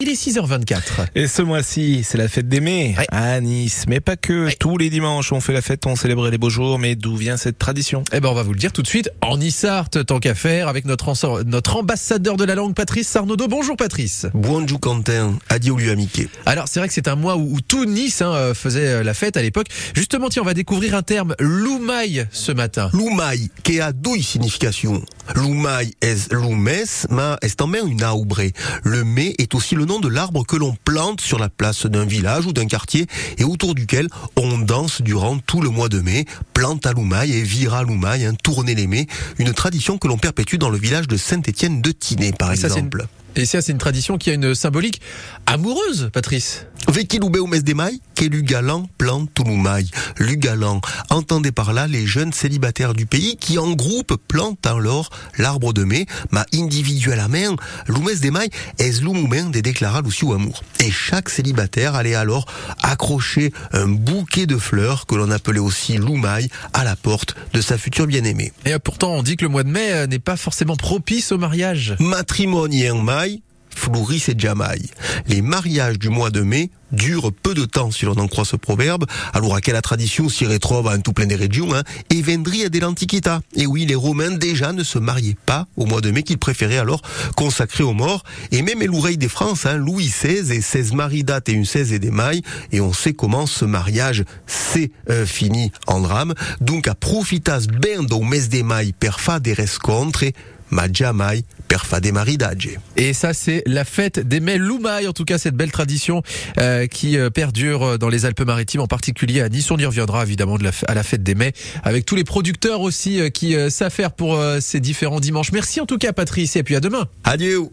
Il est 6h24. Et ce mois-ci, c'est la fête des mai Ouais. à Nice. Mais pas que. Ouais. Tous les dimanches, on fait la fête, on célèbre les beaux jours. Mais d'où vient cette tradition? Eh ben, on va vous le dire tout de suite en Issart, tant qu'à faire, avec notre, ambassadeur de la langue, Patrice Sarnodo. Bonjour, Patrice. Bonjour Quentin, adieu lui amiqué. Alors, c'est vrai que c'est un mois où, où tout Nice hein, euh, faisait euh, la fête à l'époque. Justement, tiens, on va découvrir un terme, loumaille, ce matin. Lumai, qui a deux significations. Lumai est lumes, ma est en une aubre. Le mai est aussi le nom de l'arbre que l'on plante sur la place d'un village ou d'un quartier et autour duquel on danse durant tout le mois de mai. Plante à Lumai et vira Lumai, hein, tourner les mai. Une tradition que l'on perpétue dans le village de Saint-Étienne de Tinée, par Et ça, exemple. Et ça, c'est une tradition qui a une symbolique amoureuse, Patrice. Veki loubé au mes des mailles, qu'est Lugalan entendez par là les jeunes célibataires du pays qui en groupe plantent alors l'arbre de mai, ma individuelle à main, Lumes des mailles, est l'oumoumen des déclarales aussi au amour. Et chaque célibataire allait alors accrocher un bouquet de fleurs que l'on appelait aussi Lumai à la porte de sa future bien-aimée. Et pourtant, on dit que le mois de mai euh, n'est pas forcément propice au mariage. Matrimonier en maille, Jamaï. Les mariages du mois de mai durent peu de temps si l'on en croit ce proverbe, alors à quelle tradition s'y retrouve en tout plein des régions, hein, et vendria de l'Antiquita. Et oui, les Romains déjà ne se mariaient pas au mois de mai qu'ils préféraient alors consacrer aux morts, et même l'oreille des France, hein, Louis XVI et 16 maridat et une 16 et des mailles, et on sait comment ce mariage s'est euh, fini en drame. Donc à profitas ben do mes des mailles per fa des rescontres, ma jamais per fa des maridage. Et ça, c'est la fête des mai Loumaille, en tout cas cette belle tradition euh, qui euh, perdure dans les Alpes-Maritimes, en particulier à Nice. On y reviendra évidemment à la fête des mai, avec tous les producteurs aussi euh, qui euh, faire pour euh, ces différents dimanches. Merci en tout cas, Patrice, et puis à demain. Adieu